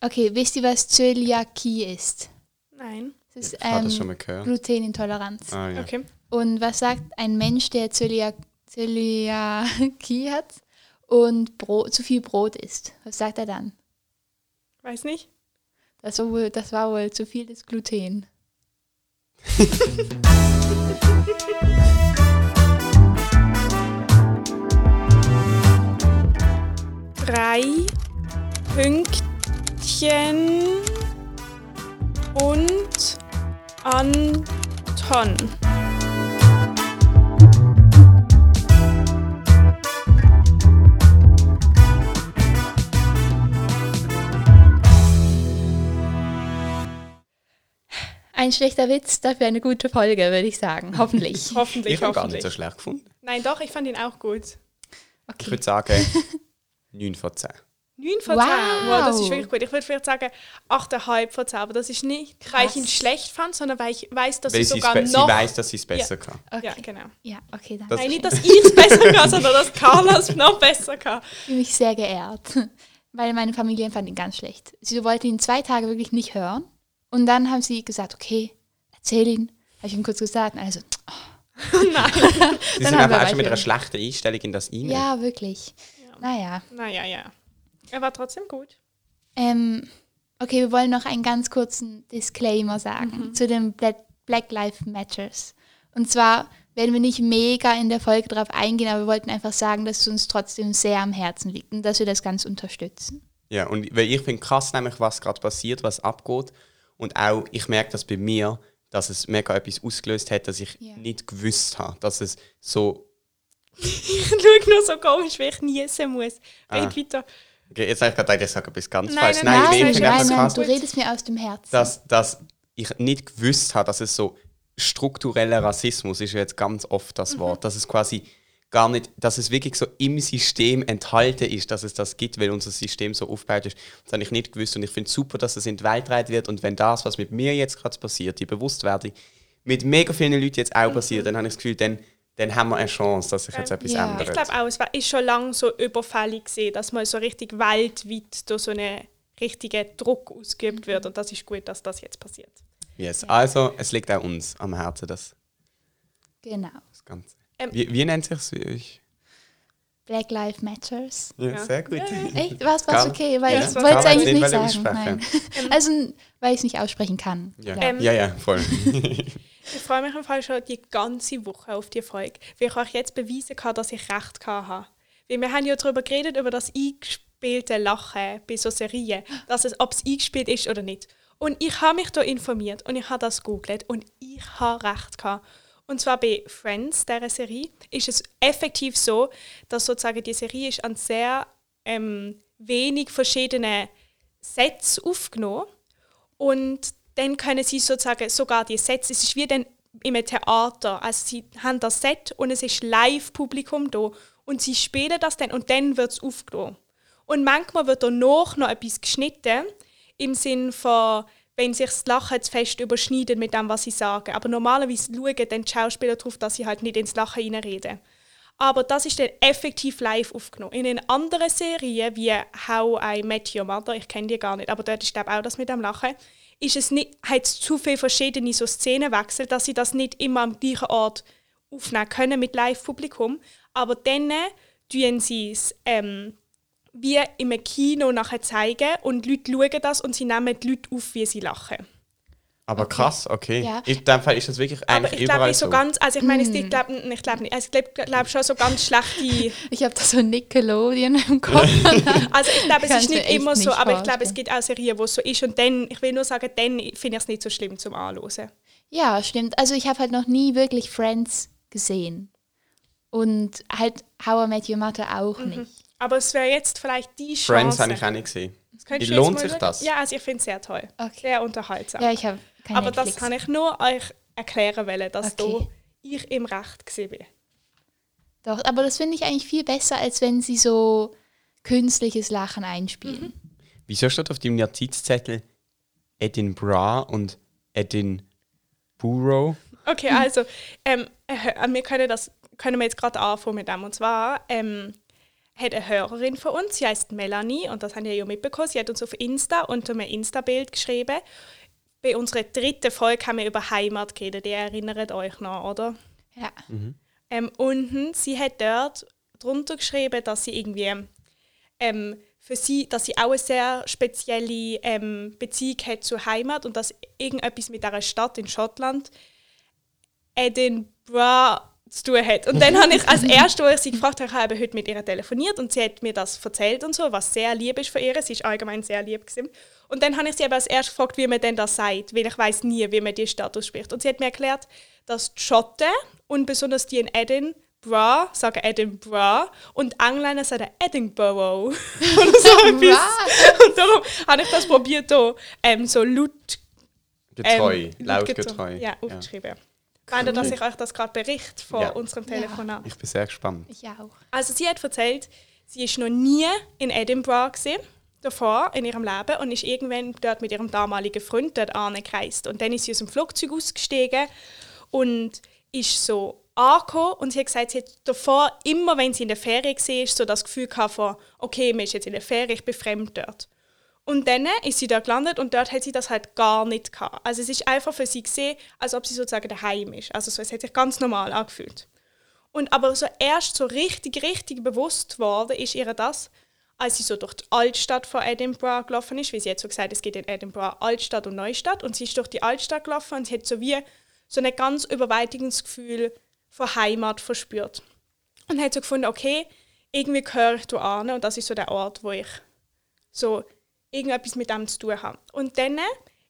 Okay, wisst ihr, was Zöliakie ist? Nein. Das ist Ich habe das ähm, schon mal gehört. Glutenintoleranz. Ah, ja. Okay. Und was sagt ein Mensch, der Zöliak Zöliakie hat und Brot, zu viel Brot isst? Was sagt er dann? Weiß nicht. Das war wohl, das war wohl zu viel des Gluten. Drei Pünktchen und Anton. Ein schlechter Witz, dafür eine gute Folge, würde ich sagen. Hoffentlich. Hoffentlich, Ich habe gar nicht so schlecht gefunden. Nein, doch, ich fand ihn auch gut. Ich Okay. würde sagen 9 von 10. 9 von 10. Wow. Wow, das ist wirklich gut. Ich würde vielleicht sagen 8,5 von 10, aber das ist nicht, weil ich ihn schlecht fand, sondern weil ich weiß, dass Weil ich sie, sogar spe- sie noch... weiß, dass sie es besser kann. okay. Ja, genau. Ja, okay, danke. Das- Nein, nicht, dass ich es besser kann, sondern dass Carla es noch besser kann. Ich fühle mich sehr geehrt, weil meine Familie fand ihn ganz schlecht. Sie wollten ihn zwei Tage wirklich nicht hören. Und dann haben sie gesagt, okay, erzähl ihn. Habe ich ihm kurz gesagt. Und also, oh, Sie Dann sind haben wir einfach auch schon mit einer schlechten Einstellung in das rein. ja, wirklich. Naja. Naja, ja. Er war trotzdem gut. Ähm, okay, wir wollen noch einen ganz kurzen Disclaimer sagen zu den Black, Black Lives Matters. Und zwar werden wir nicht mega in der Folge darauf eingehen, aber wir wollten einfach sagen, dass es uns trotzdem sehr am Herzen liegt und dass wir das ganz unterstützen. Ja, und weil ich finde krass nämlich, was gerade passiert, was abgeht. Und auch, ich merke das bei mir, dass es mega etwas ausgelöst hat, dass ich Ja. nicht gewusst habe, dass es so... Ich schaue nur so komisch, weil ich niesen muss. Ah. Red weiter. Okay, jetzt habe ich gerade gedacht, ich sage etwas ganz Nein, falsch. nein, Nein, nein, nein, nein, nein, du redest mir aus dem Herzen. dass, dass ich nicht gewusst habe, dass es so struktureller Rassismus ist ja jetzt ganz oft das Mhm. Wort, dass es quasi gar nicht, dass es wirklich so im System enthalten ist, dass es das gibt, weil unser System so aufgebaut ist. Das habe ich nicht gewusst und ich finde es super, dass es in die Welt getragen wird und wenn das, was mit mir jetzt gerade passiert, die Bewusstwerdung, mit mega vielen Leuten jetzt auch passiert, dann habe ich das Gefühl, dann, dann haben wir eine Chance, dass sich jetzt etwas Ja. ändert. Ich glaube auch, es war, ist schon lange so überfällig gesehen, dass mal so richtig weltweit durch so einen richtigen Druck ausgeübt wird. Und das ist gut, dass das jetzt passiert. yes. Also, es liegt auch uns am Herzen, das, Genau. das Ganze. Ähm, wie, wie nennt sich es für euch? Black Lives Matters. Ja, Ja. sehr gut. Echt? Was war's Carla? okay? Weil Ja, ich war wollte es eigentlich nicht sagen. Nein. Also, weil ich es nicht aussprechen kann. Ja. Ähm, ja, ja, voll. Ich freue mich im Fall schon die ganze Woche auf die Folge, weil ich euch jetzt beweisen kann, dass ich recht habe. Weil wir haben ja darüber geredet, über das eingespielte Lachen bei so Serien, dass es, ob es eingespielt ist oder nicht. Und ich habe mich da informiert und ich habe das googelt und ich habe recht gehabt. Und zwar bei Friends, dieser Serie, ist es effektiv so, dass sozusagen die Serie ist an sehr ähm, wenig verschiedene Sets aufgenommen. Und dann können sie sozusagen sogar die Sets, es ist wie dann im Theater, also sie haben das Set und es ist Live-Publikum da. Und sie spielen das dann und dann wird es aufgenommen. Und manchmal wird danach noch etwas geschnitten, im Sinn von, wenn sich das Lachen zu fest überschneidet mit dem, was sie sagen. Aber normalerweise schauen dann die Schauspieler darauf, dass sie halt nicht ins Lachen reinreden. Aber das ist dann effektiv live aufgenommen. In anderen Serien, wie How I Met Your Mother, ich kenne die gar nicht, aber dort ist glaube auch das mit dem Lachen, ist es nicht, hat es zu viele verschiedene so Szenenwechsel, dass sie das nicht immer am gleichen Ort aufnehmen können mit Live-Publikum. Aber dann tun sie es ähm, wie im Kino nachher zeigen und die Leute schauen das und sie nehmen die Leute auf, wie sie lachen. Aber krass, okay. Ja. In dem Fall ist das wirklich Aber eigentlich ich glaube überall nicht so so. ganz, also ich meine, es ich glaube ich glaub nicht, also ich glaube glaub schon so ganz schlechte Ich habe da so Nickelodeon im Kopf. Also ich glaube, es ist nicht immer so, nicht aber ich glaube, es gibt auch Serien, wo es so ist. Und dann, ich will nur sagen, dann finde ich es nicht so schlimm zum Anhören. ja, stimmt. Also, ich habe halt noch nie wirklich Friends gesehen. Und halt How I Met Your Mother auch nicht. Aber es wäre jetzt vielleicht die Chance. Friends habe ich auch nicht gesehen. Das lohnt sich das? Ja, also ich finde es sehr toll. Okay. Sehr unterhaltsam. Ja, ich habe kein aber Netflix. das kann ich nur euch erklären wollen, dass Okay. da ich im Recht gesehen bin. Doch, aber das finde ich eigentlich viel besser, als wenn sie so künstliches Lachen einspielen. Wieso steht auf dem Notizzettel Edinburgh und Edinburgh? Okay, also ähm, äh, wir können das können wir jetzt gerade anfangen mit dem. Und zwar ähm, hat eine Hörerin von uns, sie heißt Melanie und das haben wir ja mitbekommen. Sie hat uns auf Insta unter einem Insta-Bild geschrieben. Bei unserer dritten Folge haben wir über Heimat geredet, ihr erinnert euch noch, oder? Ja. Ähm, unten, sie hat dort drunter geschrieben, dass sie irgendwie ähm, für sie, dass sie auch eine sehr spezielle ähm, Beziehung hat zur Heimat und dass irgendetwas mit dieser Stadt in Schottland Edinburgh zu tun hat. Und dann habe ich als erstes, als ich sie gefragt habe, ich habe heute mit ihr telefoniert und sie hat mir das erzählt und so, was sehr lieb ist für ihr. Sie ist allgemein sehr lieb gewesen. Und dann habe ich sie aber als erstes gefragt, wie man denn das sagt, weil ich weiß nie, wie man die Stadt ausspricht. Und sie hat mir erklärt, dass die Schotten und besonders die in Edinburgh sagen Edinburgh und Engländer sagen Edinburgh oder so etwas. Und darum habe ich das probiert, hier, ähm, so laut Getreu, ähm, lautgetreu. Ja, aufgeschrieben. Wenn dass ich euch das gerade berichte von Ja. unserem Telefonat. Ich bin sehr gespannt. Ich auch. Also sie hat erzählt, sie ist noch nie in Edinburgh gewesen, davor in ihrem Leben und ist irgendwann dort mit ihrem damaligen Freund dort angereist. Und dann ist sie aus dem Flugzeug ausgestiegen und ist so angekommen und sie hat gesagt, sie hat davor immer, wenn sie in der Ferien war, so das Gefühl gehabt von, okay, man ist jetzt in der Ferien, ich bin fremd dort. Und dann ist sie da gelandet und dort hat sie das halt gar nicht gehabt. Also es ist einfach für sie gesehen, als ob sie sozusagen daheim ist. Also so, es hat sich ganz normal angefühlt. Und aber so erst so richtig, richtig bewusst worden ist ihr das, als sie so durch die Altstadt von Edinburgh gelaufen ist, wie sie jetzt so gesagt, es geht in Edinburgh Altstadt und Neustadt und sie ist durch die Altstadt gelaufen und sie hat so wie so ein ganz überwältigendes Gefühl von Heimat verspürt. Und hat so gefunden, okay, irgendwie gehöre ich da an und das ist so der Ort, wo ich so irgendetwas mit dem zu tun habe. Und dann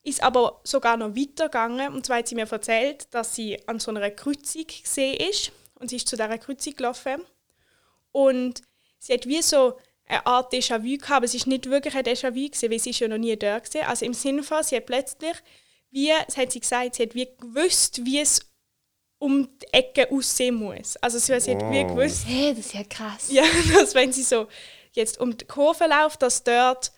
ist aber sogar noch weitergegangen und zwar hat sie mir erzählt, dass sie an so einer Kreuzung gesehen ist und sie ist zu dieser Kreuzung gelaufen und sie hat wie so eine Art Déjà-vu gehabt, aber es ist nicht wirklich ein Déjà-vu gewesen, weil sie ist ja noch nie da gewesen. Also im Sinne von, sie hat plötzlich, wie, das hat sie gesagt, sie hat wie gewusst, wie es um die Ecke aussehen muss. Also sie, sie hat wie Wow. gewusst, Hey, das ist ja krass. ja, dass wenn sie so jetzt um die Kurve läuft, dass dort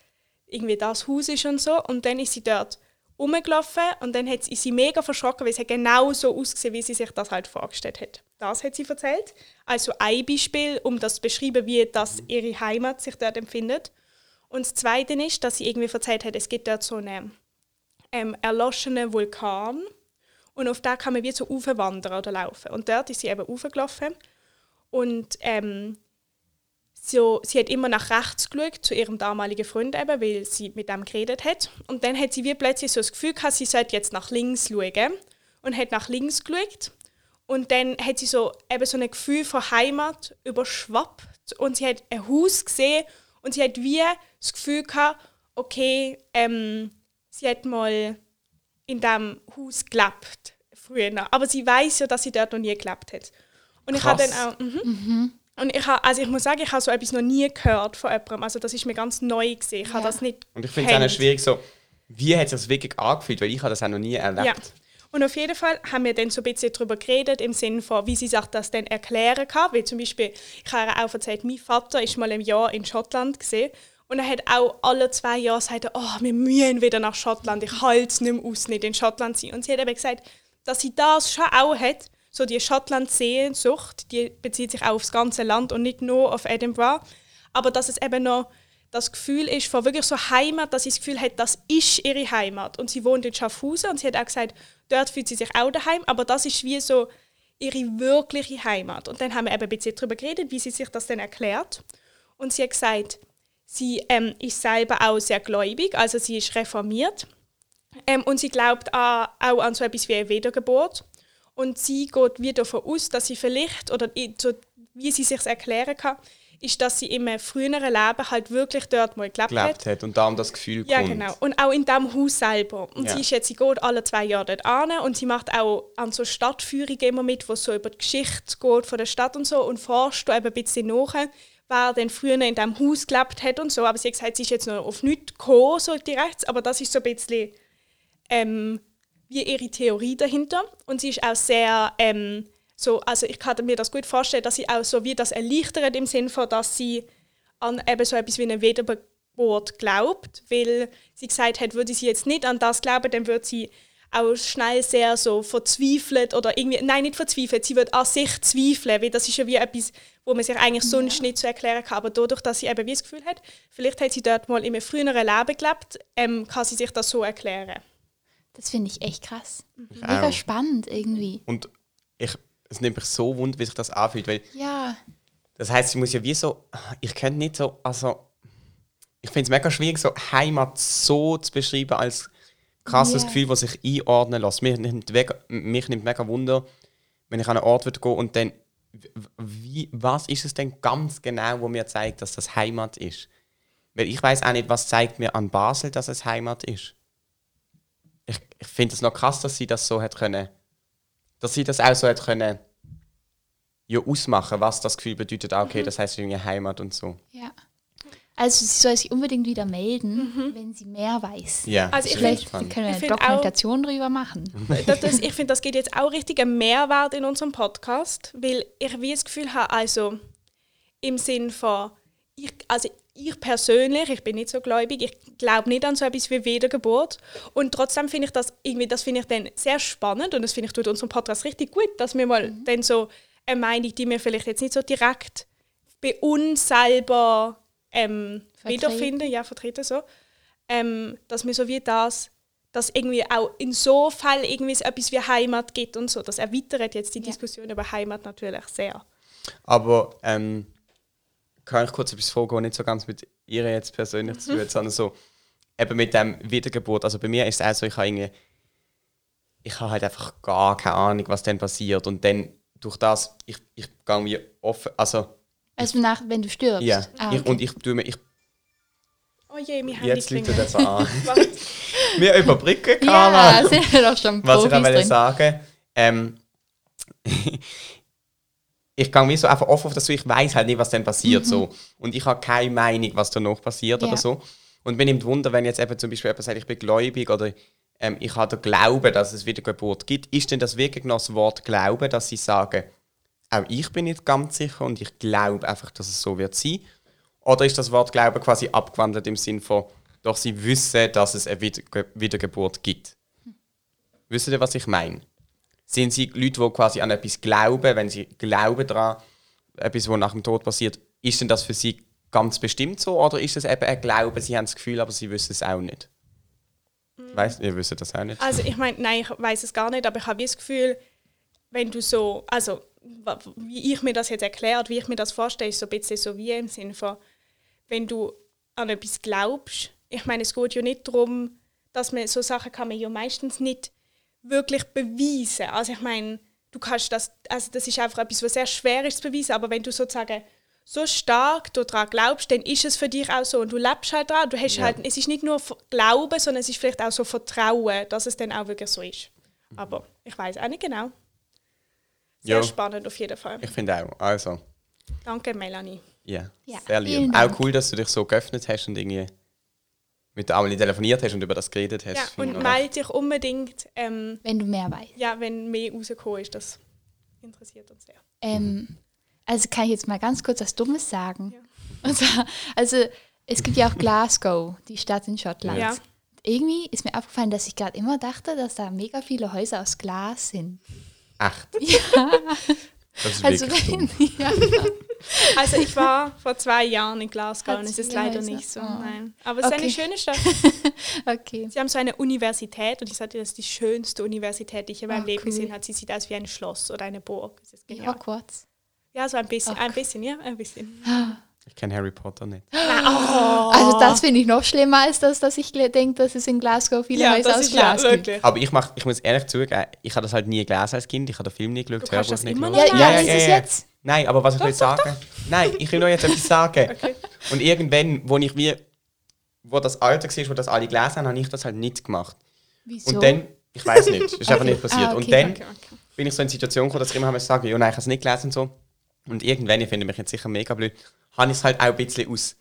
irgendwie das Haus ist und so. Und dann ist sie dort rumgelaufen und dann hat sie, mega verschrocken, weil es genau so ausgesehen, wie sie sich das halt vorgestellt hat. Das hat sie erzählt. Also ein Beispiel, um das zu beschreiben, wie das ihre Heimat sich dort empfindet. Und das Zweite ist, dass sie irgendwie erzählt hat, es gibt dort so einen ähm, erloschenen Vulkan und auf da kann man wie so aufwandern oder laufen. Und dort ist sie eben aufgelaufen und ähm, so, sie hat immer nach rechts geschaut, zu ihrem damaligen Freund eben, weil sie mit dem geredet hat. Und dann hat sie wie plötzlich so das Gefühl gehabt, sie sollte jetzt nach links schauen. Und hat nach links geschaut. Und dann hat sie so, eben so ein Gefühl von Heimat überschwappt. Und sie hat ein Haus gesehen und sie hat wie das Gefühl gehabt, okay, ähm, sie hat mal in diesem Haus gelebt früher. Aber sie weiß ja, dass sie dort noch nie gelebt hat. Und ich habe Krass. dann auch... Mhm. Und ich, habe, also ich muss sagen, ich habe so etwas noch nie gehört von jemandem. Also das ist mir ganz neu gesehen. Ich habe Ja. das nicht Und ich finde es auch schwierig, so, wie hat es sich wirklich angefühlt, weil ich habe das auch noch nie erlebt. Ja. Und auf jeden Fall haben wir dann so ein bisschen darüber geredet, im Sinne von, wie sie sich das dann erklären kann. Weil zum Beispiel, ich habe ihr auch erzählt, mein Vater ist mal im Jahr in Schottland gesehen und er hat auch alle zwei Jahre gesagt, oh, wir müssen wieder nach Schottland, ich halte es nicht mehr aus, nicht in Schottland zu sein. Und sie hat eben gesagt, dass sie das schon auch hat, so die Schottland-Sehnsucht, die bezieht sich auch aufs ganze Land und nicht nur auf Edinburgh, aber dass es eben noch das Gefühl ist von wirklich so Heimat, dass sie das Gefühl hat, das ist ihre Heimat. Und sie wohnt in Schaffhausen und sie hat auch gesagt, dort fühlt sie sich auch daheim, aber das ist wie so ihre wirkliche Heimat. Und dann haben wir eben ein bisschen darüber geredet, wie sie sich das dann erklärt. Und sie hat gesagt, sie ähm, ist selber auch sehr gläubig, also sie ist reformiert. Ähm, und sie glaubt auch an so etwas wie eine Wiedergeburt. Und sie geht wieder davon aus, dass sie vielleicht, oder wie sie sich erklären kann, ist, dass sie im früheren Leben halt wirklich dort mal gelebt hat. gelebt hat und darum das Gefühl Ja, kommt. genau. Und auch in diesem Haus selber. Und Ja. sie ist jetzt, sie geht alle zwei Jahre dort an und sie macht auch an so Stadtführungen immer mit, wo so über die Geschichte geht von der Stadt und so und forscht da eben ein bisschen nach, wer denn früher in diesem Haus gelebt hat und so. Aber sie hat gesagt, sie ist jetzt noch auf nichts gekommen, so direkt, aber das ist so ein bisschen ähm, wie ihre Theorie dahinter. Und sie ist auch sehr, ähm, so, also ich kann mir das gut vorstellen, dass sie auch so wie das erleichtert im Sinne von, dass sie an eben so etwas wie eine Wiedergeburt glaubt, weil sie gesagt hat, würde sie jetzt nicht an das glauben, dann würde sie auch schnell sehr so verzweifelt oder irgendwie, nein, nicht verzweifelt, sie wird an sich zweifeln, weil das ist ja wie etwas, wo man sich eigentlich sonst ja. nicht so erklären kann. Aber dadurch, dass sie eben wie das Gefühl hat, vielleicht hat sie dort mal in einem früheren Leben gelebt, ähm, kann sie sich das so erklären. Das finde ich echt krass. Mhm. Mega auch. spannend irgendwie. Und ich, es nimmt mich so wund, wie sich das anfühlt, weil ja. das heißt, sie muss ja wie so, ich könnte nicht so, also ich finde es mega schwierig, so Heimat so zu beschreiben als krasses yeah. Gefühl, das sich einordnen lässt. Mich nimmt, mega, mich nimmt mega Wunder, wenn ich an einen Ort gehe und dann, wie, was ist es denn ganz genau, wo mir zeigt, dass das Heimat ist? Weil ich weiß auch nicht, was zeigt mir an Basel, dass es Heimat ist. Ich, ich finde es noch krass, dass sie das so hat können, dass sie das auch so hat können, ja, ausmachen, was das Gefühl bedeutet. Ah, okay, mhm. das heißt irgendwie Heimat und so. Ja. Also sie soll sich unbedingt wieder melden, mhm. wenn sie mehr weiß. Ja, also ich vielleicht können wir eine Dokumentation auch, drüber machen. Das, ich finde, das geht jetzt auch richtig ein Mehrwert in unserem Podcast, weil ich wie das Gefühl habe, also im Sinn von, ich, also ich persönlich, ich bin nicht so gläubig, ich glaube nicht an so etwas wie Wiedergeburt und trotzdem finde ich das irgendwie, das finde ich dann sehr spannend und das finde ich tut unserem Podcast richtig gut, dass wir mal mhm. dann so eine Meinung, die wir vielleicht jetzt nicht so direkt bei uns selber ähm, wiederfinden, ja, vertreten so. Ähm, dass wir so wie das, dass irgendwie auch in so Fall irgendwie etwas wie Heimat gibt und so. Das erweitert jetzt die ja. Diskussion über Heimat natürlich sehr. Aber ähm, kann ich kurz etwas was nicht so ganz mit ihr jetzt persönlich zu tun sondern so eben mit dem Wiedergeburt. Also bei mir ist es auch so, ich habe irgendwie, ich habe halt einfach gar keine Ahnung, was dann passiert und dann durch das, ich, ich gehe wie offen, also also nach, wenn du stirbst? Ja. Ah, okay. ich, und ich tue mir... Ich, oh je, wir haben Jetzt liegt das an. wir überbrücken, Carla. Ja, sind wir doch schon Was ich auch sagen ähm, ich gehe wie so einfach offen auf das, ich weiß halt nicht, was dann passiert. Mhm. So. Und ich habe keine Meinung, was danach passiert ja. oder so. Und bin im Wunder, wenn jetzt eben zum Beispiel jemand sagt, ich bin gläubig oder ähm, ich habe den Glauben, dass es Wiedergeburt gibt, ist denn das wirklich noch das Wort Glauben, dass sie sagen, auch ich bin nicht ganz sicher und ich glaube einfach, dass es so wird sein. Oder ist das Wort Glauben quasi abgewandelt im Sinn von, doch sie wissen, dass es eine Wiedergeburt gibt? Hm. Wissen ihr, was ich meine? Sind sie Leute, die quasi an etwas glauben, wenn sie glauben daran, etwas, was nach dem Tod passiert, ist denn das für sie ganz bestimmt so? Oder ist es eben ein Glaube, sie haben das Gefühl, aber sie wissen es auch nicht? Mhm. Weißt ihr wisst das auch nicht? Also ich meine, nein, ich weiß es gar nicht, aber ich habe das Gefühl, wenn du so, also wie ich mir das jetzt erklärt, wie ich mir das vorstelle, ist so ein bisschen so wie im Sinne von, wenn du an etwas glaubst, ich meine, es geht ja nicht darum, dass man so Sachen kann man ja meistens nicht wirklich beweisen. Also ich meine, du kannst das, also das ist einfach etwas, was sehr schwer ist zu beweisen, aber wenn du sozusagen so stark daran glaubst, dann ist es für dich auch so und du lebst halt daran. Du hast ja. halt, es ist nicht nur Glauben, sondern es ist vielleicht auch so Vertrauen, dass es dann auch wirklich so ist. Aber ich weiß auch nicht genau. Sehr jo. spannend auf jeden Fall. Ich finde auch. Also. Danke, Melanie. Yeah. Ja, sehr lieb. Auch cool, dass du dich so geöffnet hast und irgendwie mit der Amelie telefoniert hast und über das geredet hast. Ja, und melde dich unbedingt. Ähm, wenn du mehr weißt. Ja, wenn mehr rausgekommen ist, das interessiert uns sehr. Ähm, also kann ich jetzt mal ganz kurz was Dummes sagen. Ja. Zwar, also es gibt ja auch Glasgow, die Stadt in Schottland. Ja. Irgendwie ist mir aufgefallen, dass ich gerade immer dachte, dass da mega viele Häuser aus Glas sind. Acht. Ja. Also, wenn, ja. also ich war vor zwei Jahren in Glasgow und es ist leider nicht so. Oh. Nein. Aber es okay. ist eine schöne Stadt. okay. Sie haben so eine Universität und ich sagte, das ist die schönste Universität, die ich in meinem oh, Leben cool. gesehen habe. Sie sieht aus wie ein Schloss oder eine Burg. Das ist genial. Hogwarts. Ja, so ein bisschen, oh. ein bisschen, ja, ein bisschen. Ah. Ich kenne Harry Potter nicht. Oh. Das finde ich noch schlimmer als das, dass ich denke, dass es in Glasgow viele ja, Häuser aus Glas ja, gibt. Aber ich, mach, ich muss ehrlich zugeben, ich habe das halt nie gelesen als Kind. Ich habe den Film nie geschaut, Hörbuch nicht geschaut. Ja, ja, ja, ja, ja, jetzt? Nein, aber was ich doch, will sagen... Doch. Nein, ich will nur jetzt etwas sagen. okay. Und irgendwann, wo ich wie... Wo das Alter war, wo das alle gelesen haben, habe ich das halt nicht gemacht. Wieso? Und dann... Ich weiß nicht, das ist okay. einfach nicht passiert. Ah, okay, und dann bin ich so in eine Situation gekommen, dass ich immer sagen ja, nein, ich habe es nicht gelesen und so. Und irgendwann, ich finde mich jetzt sicher mega blöd, habe ich es halt auch ein bisschen aus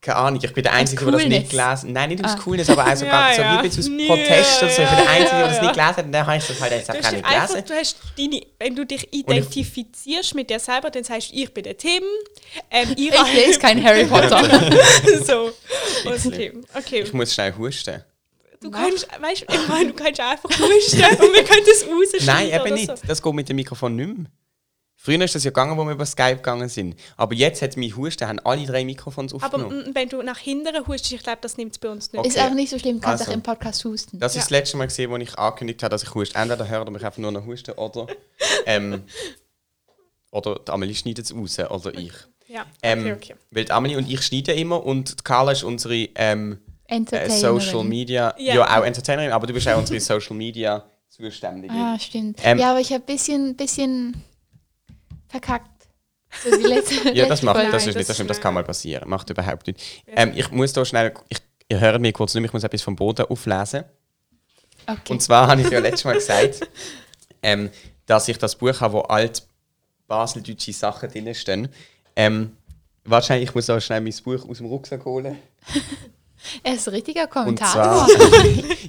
keine Ahnung, ich bin der Einzige, der das nicht gelesen Nein, nicht aus ah. Coolness, aber also ja, so ja. wie ein bisschen aus Protest und so. Ich bin der Einzige, der das nicht gelesen hat und dann habe ich das halt jetzt auch gar nicht gelesen. Du hast deine, wenn du dich identifizierst mit dir selber, dann sagst du, ich bin der Tim. Ähm, ich lese kein Harry Potter. so, und Tim. Okay. Ich muss schnell husten. Du Mach. kannst, weißt ich meine, du kannst einfach husten und wir können das rausschneiden. Nein, eben nicht. So. Das geht mit dem Mikrofon nicht mehr. Früher ist das ja gegangen, wo wir über Skype gegangen sind. Aber jetzt hat mein Husten, haben alle drei Mikrofons Aber aufgenommen. mm, wenn du nach hinten hustest, ich glaube, das nimmt es bei uns nicht. Okay. Ist auch nicht so schlimm, du kannst Also. auch im Podcast husten. Das ist Ja. das letzte Mal gesehen, wo ich angekündigt habe, dass ich huste. Entweder hört ihr mich einfach nur noch husten oder. Ähm, oder die Amelie schneidet es raus oder ich. Ja, Ähm, okay, okay. Weil die Amelie und ich schneiden immer und Carla ist unsere ähm, äh, Entertainerin. Social Media. Ja. Ja. auch Entertainerin, aber du bist auch unsere Social Media Zuständige. Ah, stimmt. Ähm, ja, aber ich habe ein bisschen, bisschen verkackt. So letzte, Ja, das macht, Folge. das ist nicht, das stimmt, das kann mal passieren. Macht überhaupt nicht. Ähm, ich muss da schnell, ich, ihr hört mich kurz nicht, ich muss etwas vom Boden auflesen. Okay. Und zwar habe ich ja letztes Mal gesagt, ähm, dass ich das Buch habe, wo alt baseldeutsche Sachen drinstehen. Ähm, wahrscheinlich, ich muss auch schnell mein Buch aus dem Rucksack holen. er ist ein richtiger Kommentator. zwar,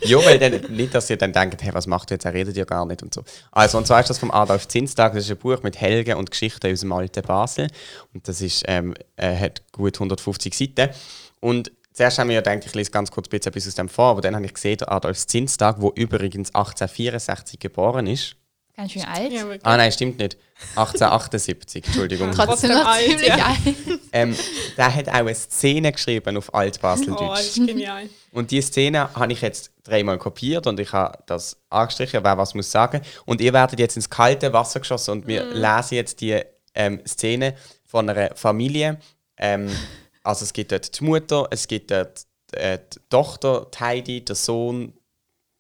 ja, weil dann, nicht, dass ihr dann denkt, hey, was macht er jetzt, er redet ja gar nicht und so. Also, und zwar ist das vom Adolf Zinstag, das ist ein Buch mit Helgen und Geschichten aus dem alten Basel. Und das ist, ähm, äh, hat gut 150 Seiten. Und zuerst haben wir ja gedacht, ich lese ganz kurz ein bisschen etwas aus dem vor, aber dann habe ich gesehen, der Adolf Zinstag, der übrigens 1864 geboren ist. Ganz schön alt. Ja. Ah nein, stimmt nicht. 1878, Entschuldigung. Trotzdem noch ziemlich ja. alt. Ähm, der hat auch eine Szene geschrieben auf Oh, Altbaseldeutsch. das ist genial. Und die Szene habe ich jetzt dreimal kopiert und ich habe das angestrichen, wer was muss sagen. Und ihr werdet jetzt ins kalte Wasser geschossen und wir lesen jetzt die ähm, Szene von einer Familie. Ähm, also es gibt dort die Mutter, es gibt dort äh, die Tochter, die Heidi, der Sohn,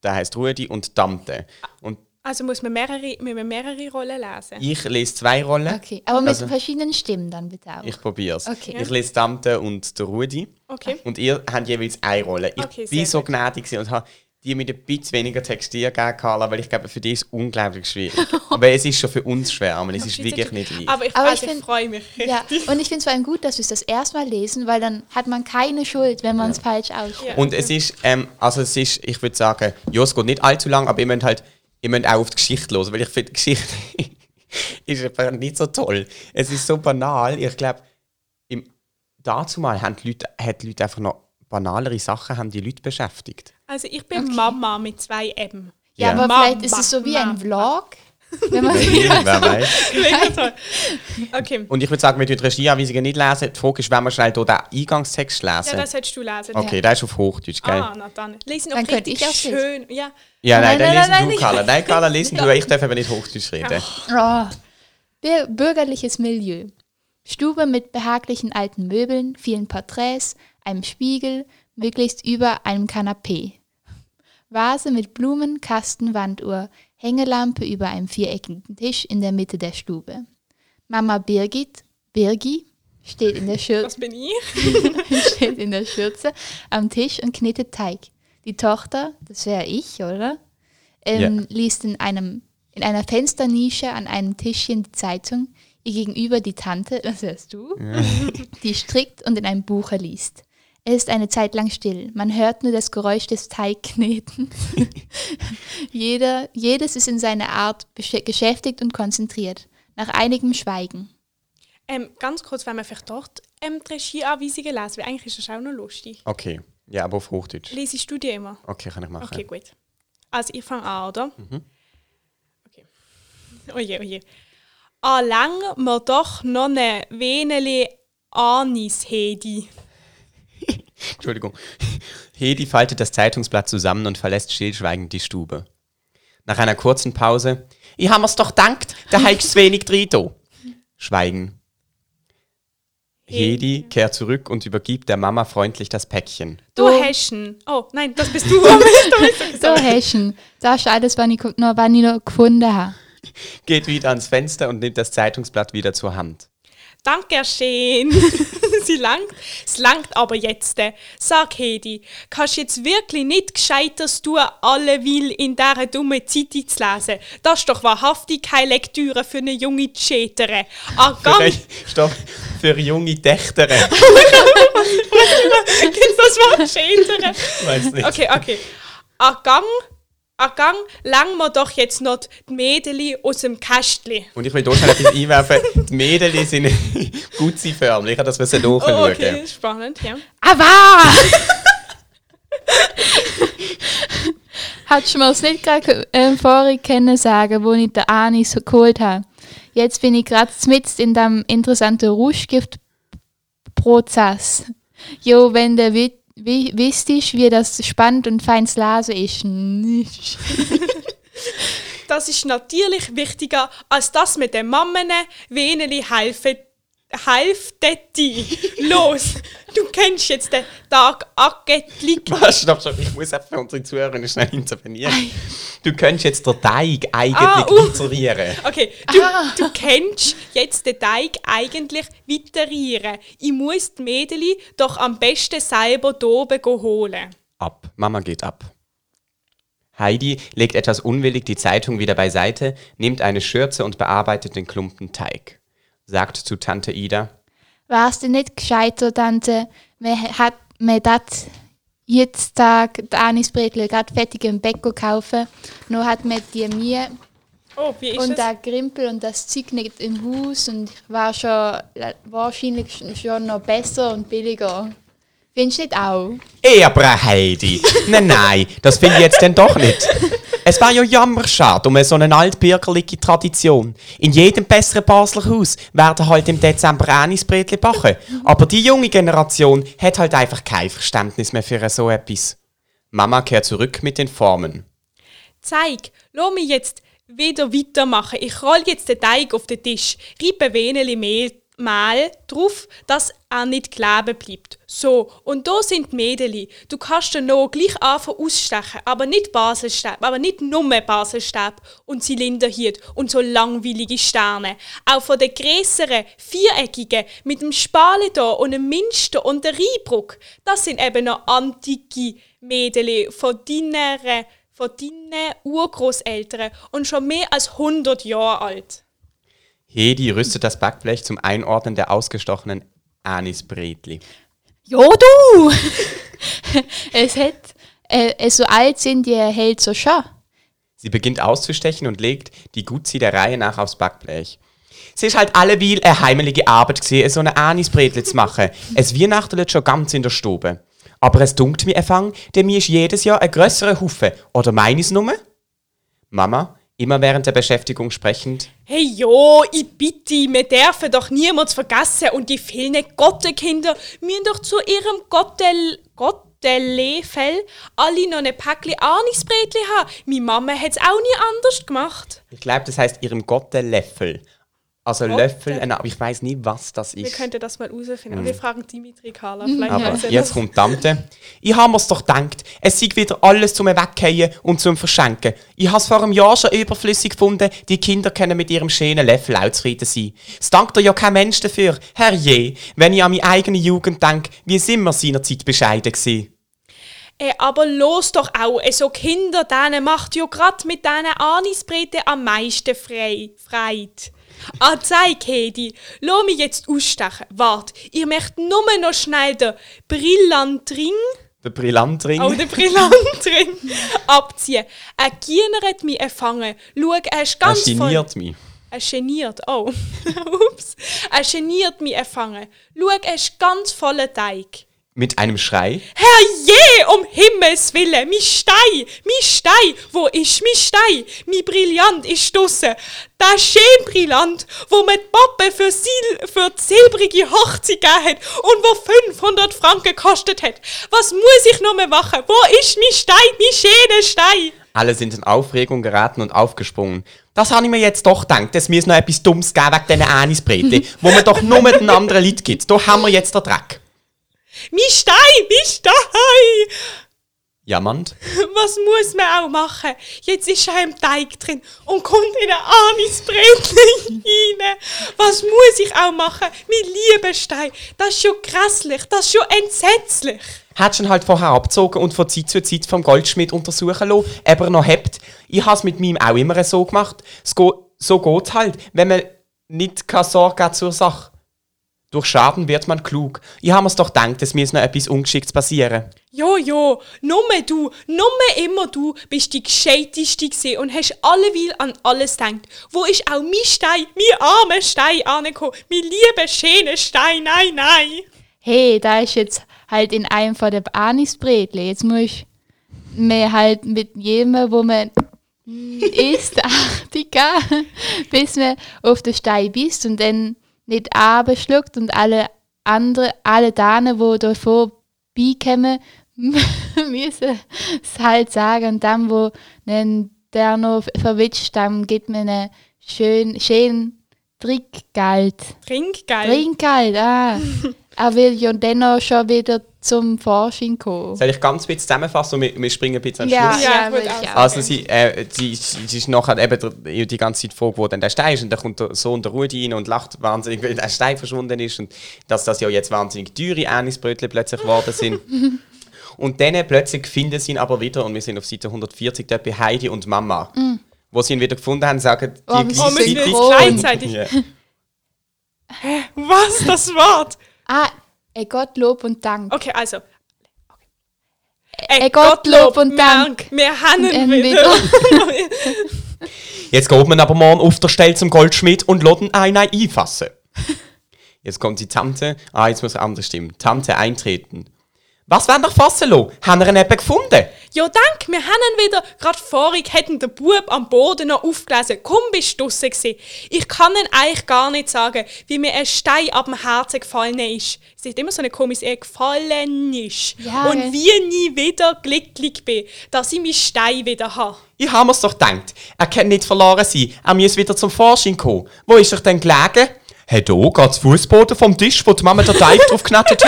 der heißt Rudi und die Tante. Und Also muss man mehrere, müssen wir mehrere Rollen lesen. ich lese zwei Rollen. Okay, aber mit Also- verschiedenen Stimmen dann bitte auch. Ich probiere es. Okay. Ich lese die Tante und der Rudi. Okay. Und ihr habt jeweils eine Rolle. Ich Okay, bin so gut. gnädig und habe die mit ein bisschen weniger Textier gegeben, Carla, weil ich glaube, für die ist es unglaublich schwierig. Aber es ist schon für uns schwer, aber es ist wirklich nicht leicht. Aber ich, Aber also ich ich, freue mich. Ja, und ich finde es vor allem gut, dass wir es das erste Mal lesen, weil dann hat man keine Schuld, wenn man es falsch ausspricht. Ja. Und es ist, ähm, also es ist, ich würde sagen, ja, es geht nicht allzu lang, aber ihr müsst halt, ihr müsst auch auf die Geschichte hören, weil ich finde, die Geschichte ist einfach nicht so toll. Es ist so banal. Ich glaube, im dazu mal haben die Leute, hat die Leute einfach noch banalere Sachen haben die Leute beschäftigt. Also ich bin Mama mit zwei M. Ja, Ja. aber Mama, vielleicht ist es so wie ein. Vlog. Wenn man Wer weiß. Okay. Und ich würde sagen, wir tun die Regieanweisungen nicht lesen. Die Frage ist, wenn wir schnell hier den Eingangstext Ja, lesen. das hättest du lesen. okay, der ist auf Hochdeutsch, gell? Ah, na dann. Lesen Dann auch könnte richtig ich auch schön. Ja. Ja, Nein, nein, dann nein, lesen nein, du, nein, Carla. Nein, Carla, lesen du. Ich darf aber nicht Hochdeutsch reden. Oh. Bürgerliches Milieu. Stube mit behaglichen alten Möbeln, vielen Porträts, einem Spiegel, möglichst über einem Kanapee. Vase mit Blumen, Kasten, Wanduhr, Hängelampe über einem viereckigen Tisch in der Mitte der Stube. Mama Birgit, Birgi, steht in der Schürze. Was bin ich? steht in der Schürze am Tisch und knetet Teig. Die Tochter, das wäre ich, oder? Ähm, liest in, einem, in einer Fensternische an einem Tischchen die Zeitung. Ihr gegenüber die Tante, das wärst du, die strickt und in einem Buche liest. Es ist eine Zeit lang still. Man hört nur das Geräusch des Teigknetens. Jeder, jedes ist in seiner Art besch- geschäftigt und konzentriert. Nach einigem Schweigen. Ähm, ganz kurz, wenn wir vielleicht dort ähm, die Regieanweisungen lesen, weil eigentlich ist das auch noch lustig. Okay, ja, aber auf Hochdeutsch. Lesest du die immer? Okay, kann ich machen. Okay, gut. Also ich fange an, oder? Okay. Oje, oje. Ah, lang mir doch noch ne weneli Anis hedi. Entschuldigung. Hedi faltet das Zeitungsblatt zusammen und verlässt stillschweigend die Stube. Nach einer kurzen Pause. Ich ha mir's doch dankt, da heigt's wenig Drito. Schweigen. Hedi kehrt zurück und übergibt der Mama freundlich das Päckchen. Du Häschen. Oh, nein, das bist du. du Häschen, das ist alles, was ich, noch, was ich noch gefunden habe. Geht wieder ans Fenster und nimmt das Zeitungsblatt wieder zur Hand. Danke schön. Sie langt. Es langt aber jetzt. Sag Hedi, kannst jetzt wirklich nicht gescheiters tun, alle will in dieser dummen Zeitung zu lesen? Das ist doch wahrhaftig keine Lektüre für eine junge Tschetere. Ah, ganz, Stopp, für junge Dächtere. Kennst du das Wort Tschetere? Weiß nicht. Okay, okay. A Gang, a Gang, lang wir doch jetzt noch die Mädeli aus dem Kästli. Und ich will hier schnell etwas einwerfen. Die Mädchen sind Gutzi-förmlich. Ich habe das müssen Oh, nachschauen. okay, spannend, ja. Aber! Hättest du mir das nicht gerade ähm, vorhin können sagen, wo ich den Anis geholt habe? Jetzt bin ich gerade mitten in dem interessanten Rauschgiftprozess. Jo, wenn du wi wi wüsstest, wie das spannend und feines Lesen ist, nicht. Das ist natürlich wichtiger, als das mit den Mammen weneli helfen helfte dir. Los, du kennst jetzt den Tag Agetlik. Stopp, stopp, ich muss einfach für unsere Zuhörer schnell intervenieren. Du könntest jetzt den Teig eigentlich Ah, uh. iterieren. Okay, du, du kennst jetzt den Teig eigentlich viterieren. Ich muss die Mädeli doch am besten selber hier oben holen. Ab. Mama geht ab. Heidi legt etwas unwillig die Zeitung wieder beiseite, nimmt eine Schürze und bearbeitet den Klumpen Teig. Sagt zu Tante Ida. Wär's denn nicht gescheiter, Tante, man hat man das jetzt Tag die Anisbretel gerade fertig im Bäcker kaufen, nur hat man die Mühe Oh, wie ist und der Grimpel und das Zeug nicht im Haus und ich war schon wahrscheinlich sch- schon noch besser und billiger. Findest du nicht auch? Aber Heidi, nein, nein, das finde ich jetzt denn doch nicht. Es war ja jammerschade um so eine altbürgerliche Tradition. In jedem besseren Basler Haus werden halt im Dezember Anisbretli backen. Aber die junge Generation hat halt einfach kein Verständnis mehr für so etwas. Mama kehrt zurück mit den Formen. Zeig, lass mich jetzt wieder weitermachen. Ich roll jetzt den Teig auf den Tisch, reibe weneli Mehl Mehl drauf, dass er nicht kleben bleibt. So, und da sind die Mädeli. Du kannst den noch gleich anfangen ausstechen, aber nicht Baselstab, aber nicht nur Baselstab und Zylinderhut und so langweilige Sterne. Auch von den grösseren, viereckigen, mit dem Spale da und dem Minster und der Rheinbruck. Das sind eben noch antike Mädeli von deiner von deinen Urgroßeltern und schon mehr als 100 Jahre alt. Hedi rüstet das Backblech zum Einordnen der ausgestochenen Anisbretli. Ja, du! es hat, äh, so alt sind die hält so schon. Sie beginnt auszustechen und legt die Gutzi der Reihe nach aufs Backblech. Es ist halt alleweil eine heimelige Arbeit gewesen, so eine Anisbretle zu machen. Es weihnachtelt schon ganz in der Stube. Aber es dunkt mir empfang, denn mir ist jedes Jahr ein grösserer Haufen. Oder meines Nummer? Mama, immer während der Beschäftigung sprechend. Hey jo, ich bitte, wir dürfen doch niemals vergessen und die vielen Gottenkinder müssen doch zu ihrem Gottel... Gottelefell alle noch ein Päckchen Anisbretli haben. Meine Mama hat es auch nie anders gemacht. Ich glaube, das heißt ihrem Gottellöffel. Also Gotte- Löffel, äh, aber ich weiß nie, was das Wir ist. könnten das mal herausfinden. Wir fragen Dimitri Kala. Vielleicht Aber er jetzt kommt Tante. Ich habe mir's doch gedacht, es sei wieder alles zum Wegkehren und zum Verschenken. Ich habe es vor einem Jahr schon überflüssig gefunden, die Kinder können mit ihrem schönen Löffel auch zufrieden sein. Es dankt dir ja kein Mensch dafür, herrje. Wenn ich an meine eigene Jugend denke, wie sind wir seinerzeit bescheiden gewesen? Äh, aber los doch auch, äh, so Kinder, denen macht ja grad mit diesen Anisbreten am meisten frei, Freit. Ah, zeig, Hedi, lass mich jetzt ausstechen. Wart, ihr möchtet nur noch schnell den Brillantring, Der Brillantring. oh, den Brillantring abziehen. Er gienert mich empfangen. Schau, er ist er ganz voll... geniert mich. Er geniert, oh, ups. Er geniert mich empfangen. Schau, er ist ganz voller Teig. Mit einem Schrei. Herrje, um Himmels Willen, mi Stein, mi Stein, wo ist mi Stein? Mi Brillant ist draussen. Das schön Brillant, wo mir die Pappe für, Sil für die silbrige Hochzeit gegeben hat und wo 500 Franken gekostet hat. Was muss ich noch mehr machen? Wo ist mi Stein, mi schöne Stein? Alle sind in Aufregung geraten und aufgesprungen. Das habe ich mir jetzt doch gedacht, dass mir es noch etwas Dummes geben wegen diesen Anisbreten, wo man doch nur mit den anderen Leuten gibt. Da haben wir jetzt den Dreck. Mi Stein, mi Stein! Jammernd. Was muss man auch machen? Jetzt ist er im Teig drin und kommt in ein Anisbrätchen rein. Was muss ich auch machen? Mein lieber Stein, das ist schon grässlich, das ist schon entsetzlich. Hättest du ihn halt vorher abgezogen und von Zeit zu Zeit vom Goldschmied untersuchen lassen, ob er noch hebt. Ich habe es mit meinem auch immer so gemacht. So geht es halt, wenn man nicht keine Sorge zur Sache. Durch Schaden wird man klug. Ich habe mir's doch gedacht, es muss noch etwas Ungeschicktes passieren. Jo, jo, nur du, nur immer du bist die Gescheiteste gewesen und hast alleweil an alles gedacht. Wo ist auch mein Stein, mein armer Stein angekommen? Mein lieber, schöner Stein, nein, nein. Hey, da ist jetzt halt in einem von der Anisbretle. Jetzt muss ich man halt mit jedem, wo man ist, achtiger, bis man auf den Stein bist und dann nicht abschluckt und alle andere, alle Damen, die davor beikommen, müssen es halt sagen. Und dann, wo der noch verwitscht, dann gibt man einen schön, schön Trinkgeld. Trinkgeld. Trinkgeld, ah. er will ja dann noch schon wieder zum Forschung kommen. Soll ich ganz kurz zusammenfassen und wir, wir springen ein bisschen den Ja, Schluss? Ja, ja, würd ich auch auch. Also sie, äh, sie, sie ist nachher eben die ganze Zeit froh, wo dann der Stein ist und dann kommt der Sohn der Rudi rein und lacht wahnsinnig, weil der Stein verschwunden ist und dass das ja jetzt wahnsinnig teure Anisbrötchen plötzlich geworden sind. und dann plötzlich finden sie ihn aber wieder und wir sind auf Seite 140 dort bei Heidi und Mama. Wo sie ihn wieder gefunden haben, sagen die Oh, wir Oh, wir gleichzeitig- froh. gleichzeitig. Ja. Was? Das Wort? Ah, äh, Gottlob und Dank. Okay, also. Äh, Gottlob und Dank. Wir haben ihn wieder. Jetzt geht man aber morgen auf der Stelle zum Goldschmied und lässt ihn einen einfassen. Jetzt kommt die Tante. Ah, jetzt muss eine andere Stimme. Tante eintreten. Was wollen ihr fassen lassen? Haben wir ihn eben gefunden? Ja, dank, wir haben wieder. Gerade vorig hätten der Bub am Boden noch aufgelesen. Komm, bist du draussen gewesen. Ich kann ihn eigentlich gar nicht sagen, wie mir ein Stein ab dem Herzen gefallen ist. Es ist immer so eine komische Ehe gefallen ist. Ja, Und gell. wie nie wieder glücklich bin, dass ich meinen Stein wieder habe. Ich habe mir's doch gedacht. Er kann nicht verloren sein. Er muss wieder zum Vorschein kommen. Wo ist er denn gelegen? Hey, da geht das Fußboden vom Tisch, wo die Mama den Teig drauf hat.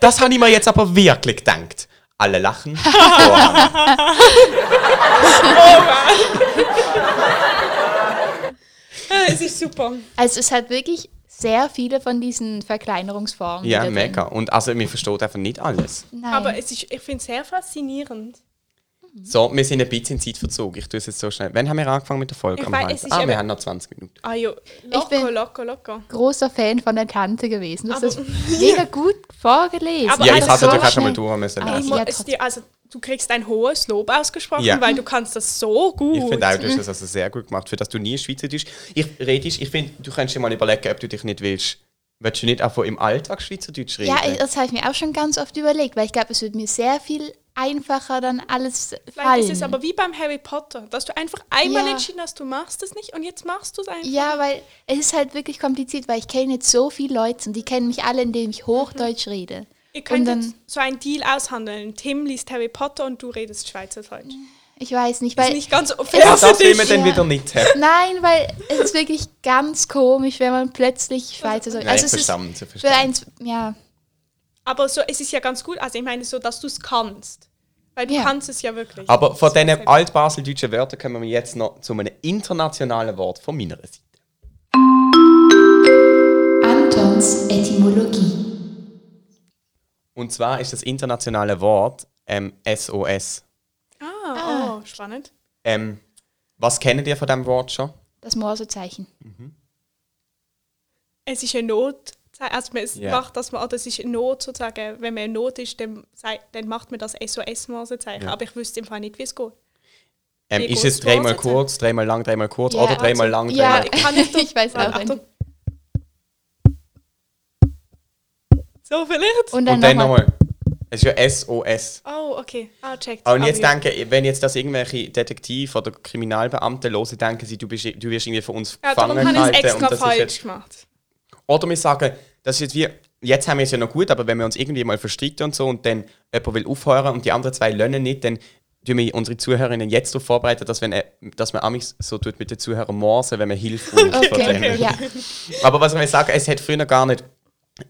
Das habe ich mir jetzt aber wirklich gedacht. Alle lachen. Vorhang. Ah, es ist super. Also es hat wirklich sehr viele von diesen Verkleinerungsformen. ja, wieder drin. mega. Und also, mir versteht einfach nicht alles. Nein. Aber es ist, ich finde es sehr faszinierend. So, wir sind ein bisschen in Zeitverzug. Ich tue es jetzt so schnell. Wann haben wir angefangen mit der Folge? Ich Am weiß, ist ah, wir haben noch 20 Minuten. Ah ja, bin- locker, locker, locker. großer Fan von der Tante gewesen. Du hast Aber- das mega gut vorgelesen. Aber ja, ich habe so natürlich auch schon mal durch müssen. Ah, Ich lesen. ja, dir, also, du kriegst ein hohes Lob ausgesprochen, Ja. weil du kannst das so gut. Ich finde auch, du hast das also sehr gut gemacht, für dass du nie Schweizerdeutsch Ich redest, ich finde, du könntest dir mal überlegen, ob du dich nicht willst. Willst du nicht einfach im Alltag Schweizerdeutsch reden? ja, das habe ich mir auch schon ganz oft überlegt, weil ich glaube, es würde mir sehr viel einfacher dann alles Vielleicht fallen. ist es aber wie beim Harry Potter, dass du einfach einmal Ja. entschieden hast, du machst es nicht und jetzt machst du es einfach. ja, weil es ist halt wirklich kompliziert, weil ich kenne jetzt so viele Leute und die kennen mich alle, indem ich Hochdeutsch rede. Ihr könnt dann- jetzt so einen Deal aushandeln. Tim liest Harry Potter und du redest Schweizerdeutsch. Ich weiß nicht, Ist weil nicht ganz ja, fair das dich. man dann Ja. wieder nicht haben. Nein, weil es ist wirklich ganz komisch, wenn man plötzlich Schweizerdeutsch. Nein, Also es ist verstanden, verstanden. eins, ja, Aber so, es ist ja ganz gut. Also ich meine so, dass du es kannst. Weil du Ja. kannst es ja wirklich. Aber von diesen altbaseldeutschen Wörtern kommen wir jetzt noch zu einem internationalen Wort von meiner Seite. Antons Etymologie. Und zwar ist das internationale Wort ähm, SOS. Ah, oh, spannend. Ähm, was kennt ihr von dem Wort schon? Das Morsezeichen. Es ist eine Not. Also man es Ja. macht das, oder es ist eine Not sozusagen. Wenn man in Not ist, dann, dann macht man das SOS-Morsezeichen. Ja. Aber ich wüsste im Fall nicht, wie es geht. Ähm, Wie ist es dreimal kurz, dreimal lang, dreimal kurz Ja, oder dreimal lang, Ja, dreimal ich kann nicht- ich weiß auch nicht. So vielleicht? Und dann, Und dann nochmal. Es ist ja SOS. Oh, okay. Ah, checkt. Und jetzt Aber ja. denke wenn jetzt das irgendwelche Detektiv- oder Kriminalbeamte hören, denken sie, du, bist, du wirst irgendwie von uns Ja, darum gefangen habe ich es gehalten. extra und das ist falsch gemacht. Oder wir sagen, das ist jetzt wie, jetzt haben wir es ja noch gut, aber wenn wir uns irgendwie mal verstricken und so und dann jemand will aufhören und die anderen zwei lernen nicht, dann tun wir unsere Zuhörerinnen jetzt darauf vorbereiten, dass, wenn, dass man amigs so tut mit den Zuhörern morsen, wenn man Hilfe braucht von Okay, denen. ja. Aber was wir sagen, es hat früher gar nicht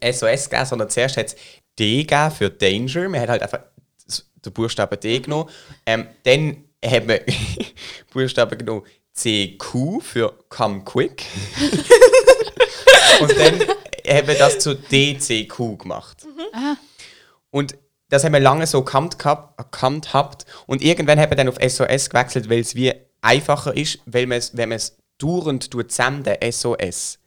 SOS gegeben, sondern zuerst hat es D gegeben für Danger. Man hat halt einfach den Buchstaben D genommen. Ähm, dann hat man Buchstaben genommen CQ für Come Quick. Und dann haben wir das zu DCQ gemacht. Ah. Und das haben wir lange so gekannt gehabt. Und irgendwann haben wir dann auf SOS gewechselt, weil es wie einfacher ist, weil man es, wenn man es dauernd tut, senden, SOS,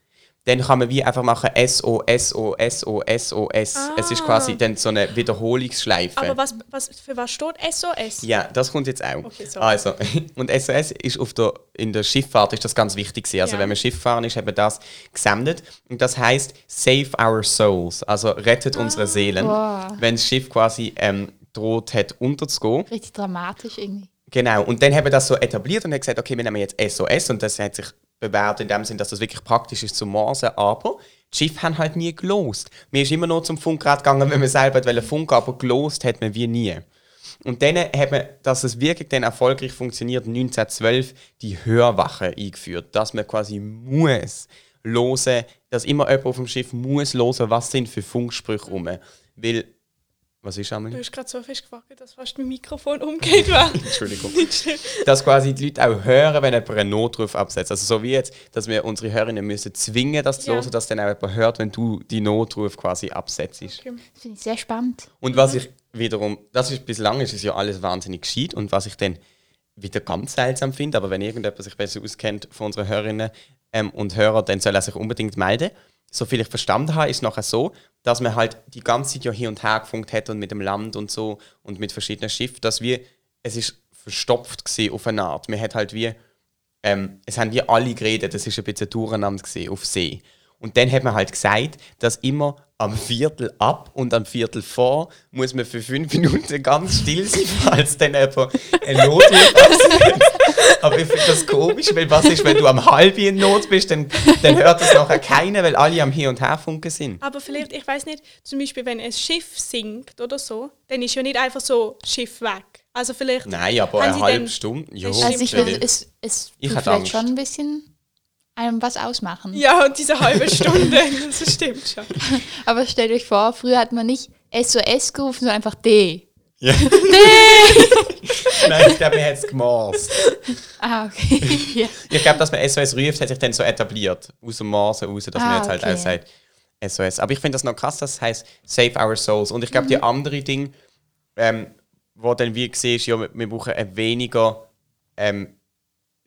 dann kann man wie einfach machen SO, SO, SO, SOS. Es ist quasi dann so eine Wiederholungsschleife. Aber was, was, für was steht SOS? Ja, das kommt jetzt auch. Okay, also, und SOS ist auf der, in der Schifffahrt ist das ganz wichtig gewesen. Also Ja. wenn man Schiff fahren ist, haben wir das gesendet. Und das heißt Save our souls, also rettet Ah. unsere Seelen. Wow. Wenn das Schiff quasi ähm, droht hat unterzugehen. Richtig dramatisch irgendwie. Genau, und dann haben wir das so etabliert und haben gesagt, okay, wir nehmen jetzt SOS und das hat sich bewährt in dem Sinn, dass das wirklich praktisch ist zum Morsen, aber die Schiffe haben halt nie gelost. Mir ist immer nur zum Funkgerät gegangen, wenn man selber wollte funken, aber gelost hat man wie nie. Und dann hat man, dass es wirklich dann erfolgreich funktioniert, 1912 die Hörwache eingeführt, dass man quasi muss hören, dass immer jemand auf dem Schiff muss hören, was sind für Funksprüche rum. Weil was ist Du Amelie? hast gerade so fest gewackelt, dass fast mein Mikrofon umgeht war. Entschuldigung. dass quasi die Leute auch hören, wenn jemand einen Notruf absetzt. Also so wie jetzt, dass wir unsere Hörerinnen müssen zwingen, das zu Ja. hören, dass dann auch jemand hört, wenn du die Notruf quasi absetzt. Okay. Das finde ich sehr spannend. Und was ich wiederum, das ist bislang ist es ja alles wahnsinnig gescheit und was ich dann wieder ganz seltsam finde, aber wenn irgendjemand sich besser auskennt von unseren Hörerinnen ähm, und Hörern, dann soll er sich unbedingt melden. So viel ich verstanden habe, ist nachher so, dass man halt die ganze Zeit ja hin und her gefunkt hat und mit dem Land und so und mit verschiedenen Schiffen, dass wir, es ist verstopft gewesen auf eine Art. Man hat halt wie, ähm, es haben wir alle geredet, es ist ein bisschen durcheinander gewesen auf See. Und dann hat man halt gesagt, dass immer am Viertel ab und am Viertel vor muss man für fünf Minuten ganz still sein, falls dann jemand eine absetzt. Aber ich finde das komisch, weil was ist, wenn du am halb in Not bist, dann, dann hört das nachher keiner, weil alle am Hin- und Herfunken sind. Aber vielleicht, ich weiß nicht, zum Beispiel, wenn ein Schiff sinkt oder so, dann ist ja nicht einfach so Schiff weg. Also vielleicht. Nein, aber eine halbe Stunde, ja. Also ich finde, es, es Ich vielleicht Angst. schon ein bisschen einem was ausmachen. Ja, und diese halbe Stunde, das stimmt schon. Aber stellt euch vor, früher hat man nicht SOS gerufen, sondern einfach D. Ja. Nein, ich glaube, man hat es gemaßt. Ah, okay. ja. Ich glaube, dass man SOS ruft, hat sich dann so etabliert. Aus dem Morsen raus, dass man Ah, jetzt halt okay. auch sagt SOS. Aber ich finde das noch krass, dass es heißt Save Our Souls. Und ich glaube, Mhm. die andere Ding, ähm, wo dann wie siehst, ja, wir- wir brauchen ein weniger ähm,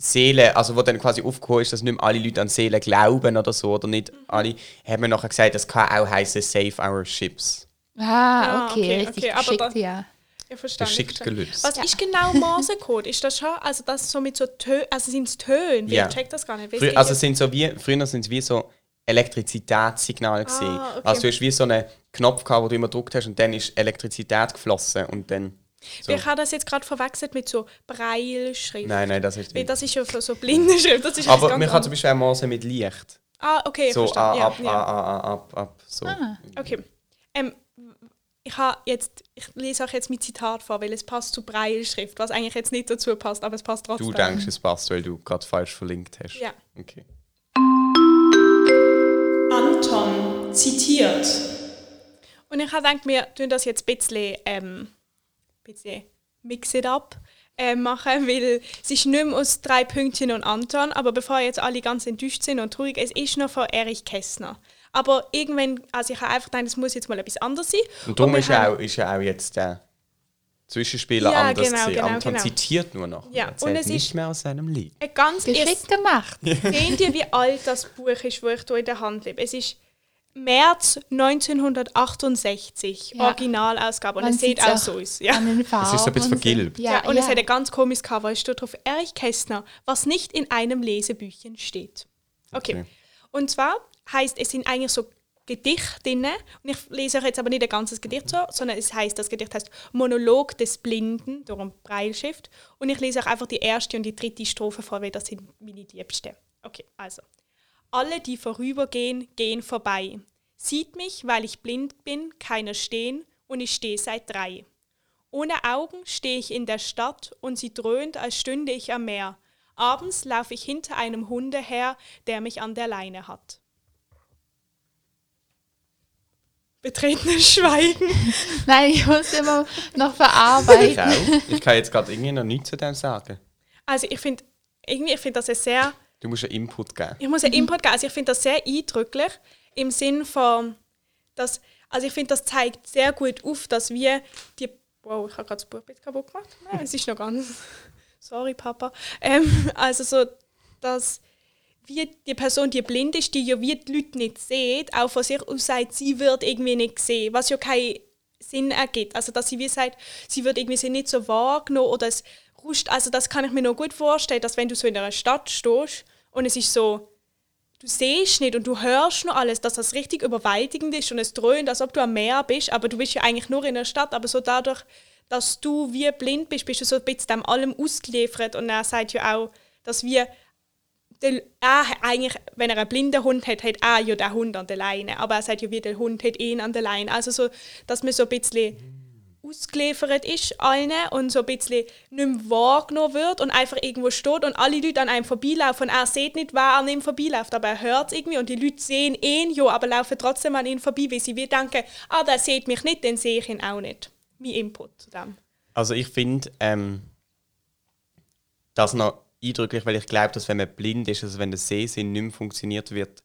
Seele, also wo dann quasi aufgekommen ist, dass nicht mehr alle Leute an Seele glauben oder so, oder nicht Mhm. alle, haben wir nachher gesagt, das kann auch heißen Save Our Ships. Ah, Ah, okay, okay, richtig okay, aber geschickt, dann- ja. Ich verstehe. Geschickt ich verstehe. gelöst. Was ist genau Morsecode? Ist das schon, also das so mit so Tönen, also sind es Töne? Ja. Ich check das gar nicht. Ihr also sind so wie, früher sind es wie so Elektrizitätssignale gesehen. Ah, okay. Also du hast wie so einen Knopf gehabt, wo du immer gedrückt hast und dann ist Elektrizität geflossen und dann. So. Ich habe das jetzt gerade verwechselt mit so Breilschrift. Nein, nein, das ist nicht. das ist ja für so blinde Schrift. Das ist Aber man kann zum Beispiel auch mit Licht. Ah, okay, So verstanden. ah, ab, ja, ja. ah, ah, ah, ab, ab. So. Ah. Okay. Ähm, ich habe jetzt, ich lese euch jetzt mein Zitat vor, weil es passt zu Breilschrift, was eigentlich jetzt nicht dazu passt, aber es passt trotzdem. Du denkst, es passt, weil du gerade falsch verlinkt hast. Ja. Okay. Anton zitiert. Und ich habe gedacht, wir tun das jetzt ein bisschen, ähm, bisschen mix it up äh, machen, weil es ist nicht mehr aus drei Pünktchen und Anton, aber bevor jetzt alle ganz enttäuscht sind und traurig, es ist noch von Erich Kästner. Aber irgendwann, also ich habe einfach gedacht, es muss jetzt mal etwas anderes sein. Und darum wir ist, ja haben- auch, ist ja auch jetzt der Zwischenspieler Ja, anders genau, gewesen. genau, Anton genau. zitiert nur noch. Ja, Er und es nicht ist- mehr aus seinem Lied. Ein ganz Geschickt gemacht. Seht ihr, wie alt das Buch ist, das ich hier in der Hand habe? Es ist März 1968, Ja. Originalausgabe. Und Man es sieht auch auch so aus. Ja. An den Farben. ist so ein bisschen und vergilbt. Ja, Ja, und ja. es hat ein ganz komisches Cover. Es steht drauf Erich Kästner, was nicht in einem Lesebüchchen steht. Okay. Okay. Und zwar heißt es sind eigentlich so Gedichte drin. Und ich lese euch jetzt aber nicht ein ganzes Gedicht so, sondern es heißt, das Gedicht heißt Monolog des Blinden, darum Breilschrift. Und ich lese euch einfach die erste und die dritte Strophe vor, weil das sind meine Liebsten. Okay, also. Alle, die vorübergehen, gehen vorbei. Sieht mich, weil ich blind bin, keiner stehen und ich stehe seit drei. Ohne Augen stehe ich in der Stadt und sie dröhnt, als stünde ich am Meer. Abends laufe ich hinter einem Hunde her, der mich an der Leine hat. Betretenes Schweigen. Nein, ich muss immer noch Ich verarbeiten. auch. Ich kann jetzt gerade irgendwie noch nichts zu dem sagen. Also ich finde, irgendwie, ich finde das sehr, Du musst einen Input geben. ich muss einen Input geben, also ich finde das sehr eindrücklich im Sinn von, dass, also ich finde, das zeigt sehr gut auf, dass wir die, wow, ich habe gerade das Buch ein bisschen kaputt gemacht, Nein, es ist noch ganz, sorry Papa, ähm, also so, dass wie die Person, die blind ist, die ja wie die Leute nicht sieht, auch von sich aus sagt, sie wird irgendwie nicht sehen, was ja keinen Sinn ergibt. Also dass sie wie sagt, sie wird irgendwie nicht so wahrgenommen oder es also das kann ich mir noch gut vorstellen, dass wenn du so in einer Stadt stehst und es ist so, du siehst nicht und du hörst noch alles, dass das richtig überwältigend ist und es dröhnt, als ob du am Meer bist, aber du bist ja eigentlich nur in der Stadt, aber so dadurch, dass du wie blind bist, bist du so ein bisschen dem allem ausgeliefert. Und er sagt ja auch, dass wir der, er eigentlich, wenn er einen blinden Hund hat, hat er ja den Hund an der Leine. Aber er sagt ja, wie der Hund hat ihn an der Leine. Also so, dass man so ein bisschen ausgeliefert ist allen und so ein bisschen nicht mehr wahrgenommen wird und einfach irgendwo steht und alle Leute an einem vorbeilaufen und er sieht nicht, wer an ihm vorbeiläuft, aber er hört es irgendwie und die Leute sehen ihn ja, aber laufen trotzdem an ihn vorbei, weil sie denken, ah, der sieht mich nicht, dann sehe ich ihn auch nicht. Mein Input zu dem. Also ich finde ähm, das noch eindrücklich, weil ich glaube, dass wenn man blind ist, also wenn der Sehsinn nicht mehr funktioniert wird,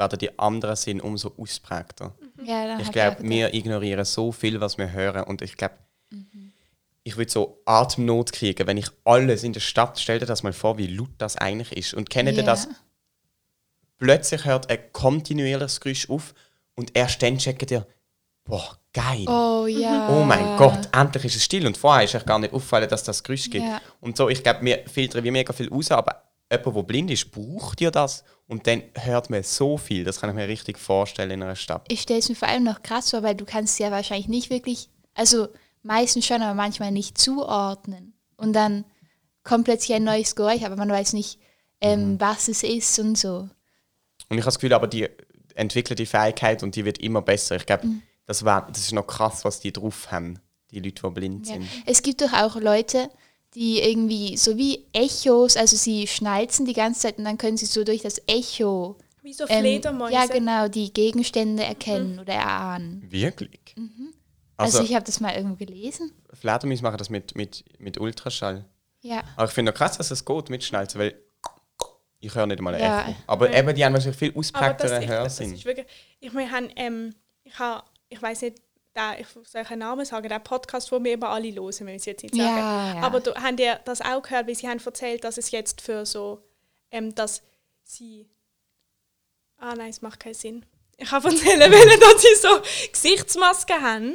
werden die anderen Sinn umso ausprägter. Ja, dann Ich glaube, wir ignorieren so viel, was wir hören. Und ich glaube, ich würde so Atemnot kriegen, wenn ich alles in der Stadt, stell dir das mal vor, wie laut das eigentlich ist. Und kennt ihr Ja. das? Plötzlich hört ein kontinuierliches Geräusch auf und erst dann checkt ihr, boah, geil. Oh ja. Oh mein Gott, endlich ist es still. Und vorher ist euch gar nicht aufgefallen, dass das Geräusch gibt. Ja. Und so, ich glaube, wir filtern wie mega viel raus, aber jemand, der blind ist, braucht ja das. Und dann hört man so viel. Das kann ich mir richtig vorstellen in einer Stadt. Ich stelle es mir vor allem noch krass vor, weil du kannst ja wahrscheinlich nicht wirklich, also meistens schon, aber manchmal nicht zuordnen. Und dann kommt plötzlich ein neues Geräusch, aber man weiß nicht, ähm, Mhm. was es ist und so. Und ich habe das Gefühl, aber die entwickeln die Fähigkeit und die wird immer besser. Ich glaube, Mhm. das, das ist noch krass, was die drauf haben, die Leute, die blind Ja. sind. Es gibt doch auch Leute, die irgendwie so wie Echos, also sie schnalzen die ganze Zeit und dann können sie so durch das Echo Wie so ähm, Fledermäuse. ja genau die Gegenstände erkennen oder erahnen. Wirklich? Also, Also, ich habe das mal irgendwo gelesen. Fledermäuse machen das mit, mit, mit Ultraschall. Ja. Aber ich finde auch krass, dass es geht mit Schnalzen, weil ich höre nicht mal ein Ja. Echo. Aber Ja. eben, die haben wahrscheinlich viel das, ich, das Hörsinn. ist wirklich, ich meine, haben, ähm, ich habe, ich weiß nicht, da, ich soll einen Namen sagen, der Podcast, wo wir immer alle hören, wenn wir es jetzt nicht sagen. Ja, ja. Aber du, haben die das auch gehört, weil sie haben erzählt, dass es jetzt für so, ähm, dass sie, ah nein, es macht keinen Sinn. Ich habe erzählen wollen, dass sie so Gesichtsmasken haben,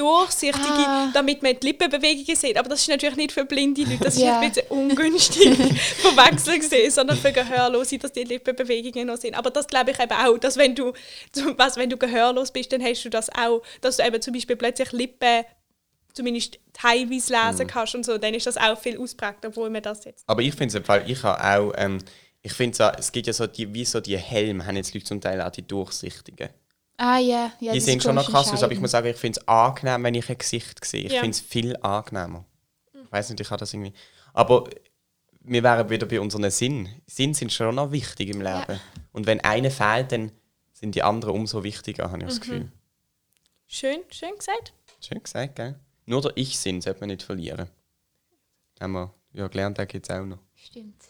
durchsichtige, Ah. damit man die Lippenbewegungen sieht. Aber das ist natürlich nicht für blinde Leute, das ist Ja. ein bisschen ungünstig verwechseln gesehen, sondern für Gehörlose, dass die Lippenbewegungen noch sind. Aber das glaube ich eben auch, dass wenn du, was, wenn du gehörlos bist, dann hast du das auch, dass du eben zum Beispiel plötzlich Lippen zumindest teilweise lesen kannst und so, dann ist das auch viel ausprägter, obwohl man das jetzt... Aber ich finde es im Fall, ich habe auch, ähm, ich finde so, es gibt ja so die, wie so die Helme, haben jetzt Leute zum Teil auch die durchsichtigen. Ah ja, ja. die sehen schon noch krass aus, aber ich muss sagen, ich finde es angenehm, wenn ich ein Gesicht sehe. Ich Ja. finde es viel angenehmer. Ich weiß nicht, ich habe das irgendwie. Aber wir wären wieder bei unseren Sinn. Sinn sind schon noch wichtig im Leben. Ja. Und wenn einer fehlt, dann sind die anderen umso wichtiger, habe ich Mhm. das Gefühl. Schön, schön gesagt. Schön gesagt, gell? Nur der Ich-Sinn sollte man nicht verlieren. Haben wir ja gelernt, da gibt es auch noch. Stimmt.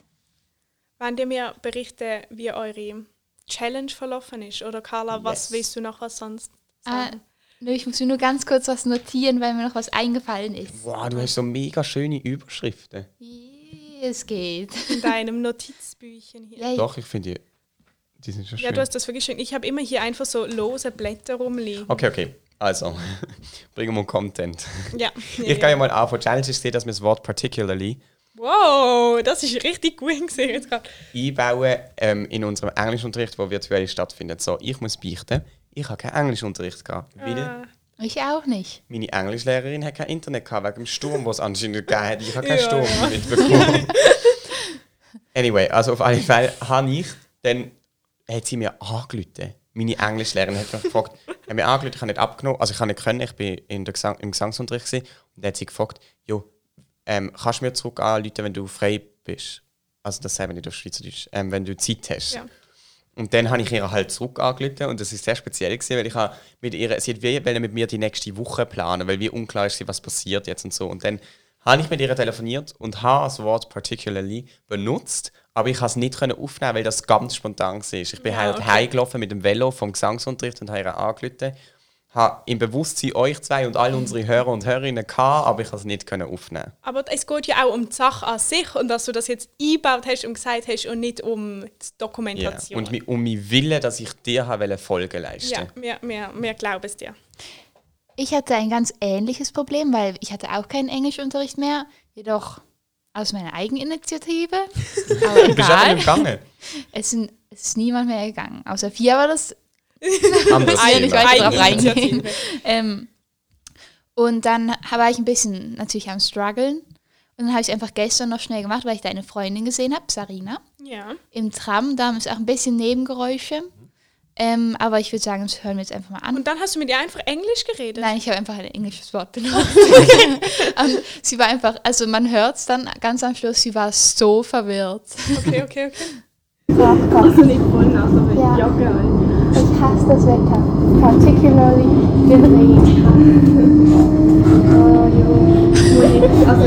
Wollt ihr mir berichten, wie eure Challenge verlaufen ist? Oder Carla, was Yes. willst du noch was sonst Ah, sagen? nö, ich muss mir nur ganz kurz was notieren, weil mir noch was eingefallen ist. Wow, du hast so mega schöne Überschriften. Es geht. In deinem Notizbüchchen hier. Ja, Doch, ich finde die, die sind schon schön. Ja, du hast das wirklich schön. Ich habe immer hier einfach so lose Blätter rumliegen. okay, okay. Also, bringen wir Content. Ja. Ich gehe ja mal an, von Challenge ist, dass wir das Wort particularly Wow, das ist richtig gut gesehen einbauen ähm, in unserem Englischunterricht, der virtuell stattfindet. So, ich muss beichten, ich habe keinen Englischunterricht gehabt, Ah, ich auch nicht. meine Englischlehrerin hat kein Internet gehabt, wegen dem Sturm, was es anscheinend gegeben hat. Ich habe keinen Ja, Sturm ja. mitbekommen. anyway, also auf alle Fälle habe ich, dann hat sie mir angerufen. Meine Englischlehrerin hat mich gefragt, hat mir angerufen, ich habe nicht abgenommen, also ich habe nicht können, ich bin in der Gesang, im Gesangsunterricht gewesen, und dann hat sie gefragt, jo, ähm, kannst du mir zurück anrufen, wenn du frei bist? Also das sagen wir nicht auf Schweizerdeutsch, ähm, wenn du Zeit hast. Ja. Und dann habe ich ihr halt zurück angerufen und das ist sehr speziell gewesen, weil ich habe mit ihr, sie hat wie mit mir die nächste Woche planen, weil wie unklar ist, was passiert jetzt und so. Und dann habe ich mit ihr telefoniert und habe das Wort particularly benutzt, aber ich habe es nicht können aufnehmen, weil das ganz spontan war. Ich bin Ja, halt okay. heimgelaufen mit dem Velo vom Gesangsunterricht und habe ihr angerufen. Habe im Bewusstsein euch zwei und all unsere Hörer und Hörerinnen gehabt, aber ich habe es nicht können aufnehmen. Aber es geht ja auch um die Sache an sich und dass du das jetzt eingebaut hast und gesagt hast und nicht um die. Dokumentation. Und mi- um meinen Willen, dass ich dir habe Folge leisten ja, wir, wir, wir glauben es dir. Ich hatte ein ganz ähnliches Problem, weil ich hatte auch keinen Englischunterricht mehr, jedoch aus meiner Eigeninitiative. Aber Du bist einfach egal. nicht gegangen. Es ist niemand mehr gegangen. Außer vier war das Anders will ja nicht Thema. weiter drauf reingehen. ähm, Und dann war ich ein bisschen natürlich am struggeln. Und dann habe ich einfach gestern noch schnell gemacht, weil ich deine Freundin gesehen habe, Sarina, Ja. im Tram. Da haben es auch ein bisschen Nebengeräusche. Ähm, aber ich würde sagen, das hören wir jetzt einfach mal an. Und dann hast du mit ihr einfach Englisch geredet? Nein, ich habe einfach ein englisches Wort benutzt. Und sie war einfach, also man hört es dann ganz am Schluss, sie war so verwirrt. Okay, okay, okay. Also nicht voll aber Ja. Jacke hasse das Wetter, particularly den Regen. Oh, jo. Also,